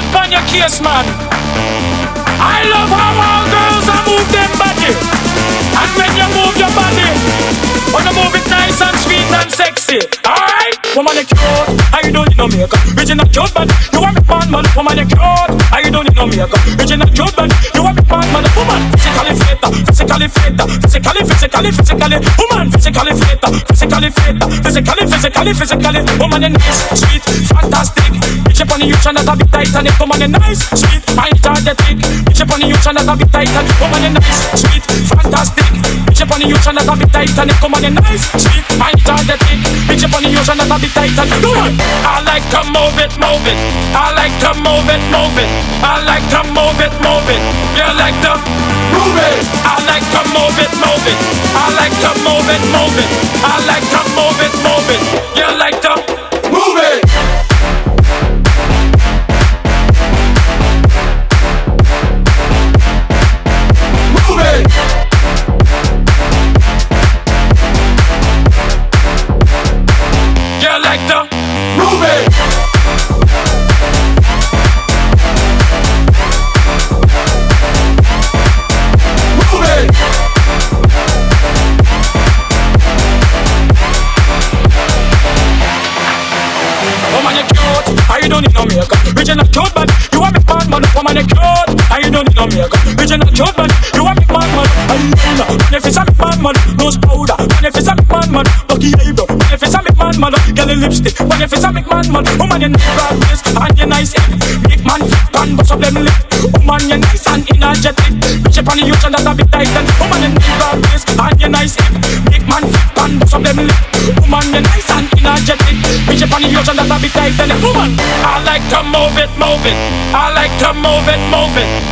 case, man. I love how all girls are move them body. And when you move your body, wanna move it nice and sweet and sexy. Alright, woman, you cute. You don't need no makeup. Original cute, man. You want me man, man. Woman, you cute. You don't need no makeup. Original cute, man. You want me man, man. Woman, physically fit, physically fit, physically, physically, physically. Woman, physically fit, physically fit, physically, physically, physically. Woman, you nice, sweet, fantastic. Bitch up on the youth and that a bit Titanic. Woman, you nice, sweet, energetic. Bitch up on the youth and that a bit Titanic. Woman, you nice, sweet, fantastic. Bitch up on the youth and that a bit Titanic. Woman, you nice, sweet, energetic. Bitch up on the youth and that a bit Titanic. Woman, I like to move it, move it. I like to move it, move it. I like to move it, move it. You makeup. Original cute, man. You want me man, man. Woman, you cute. How you don't need no makeup. Original cute, man. You want me man, man. I know. When if it's a man, man. Nose powder. When if it's a man, man. Lucky eyebrow. When if it's a man, uh, man. Girl in lipstick. When if it's a man, man. Woman, you need broad and you nice. Them lip. Woman, you're nice and energetic. Bitch up on the youth and that a bit tight. And woman, you need broad waist and you're nice hip. Big man fit and bust up them lip. Woman, you're nice and energetic. Bitch up on the youth and that a bit tight. And woman, I like to move it, move it. I like to move it, move it.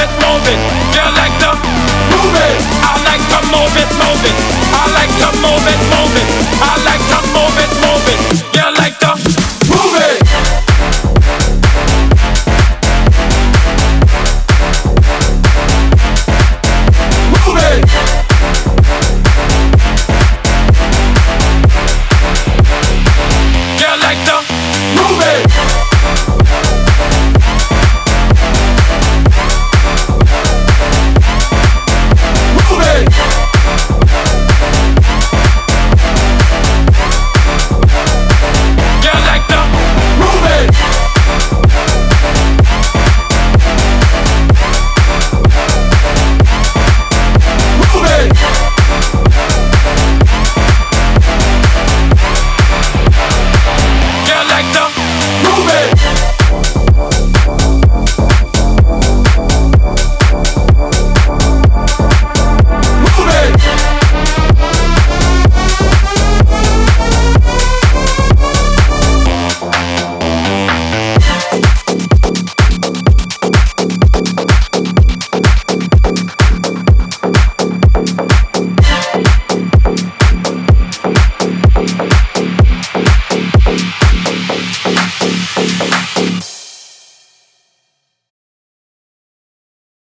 it. Move it.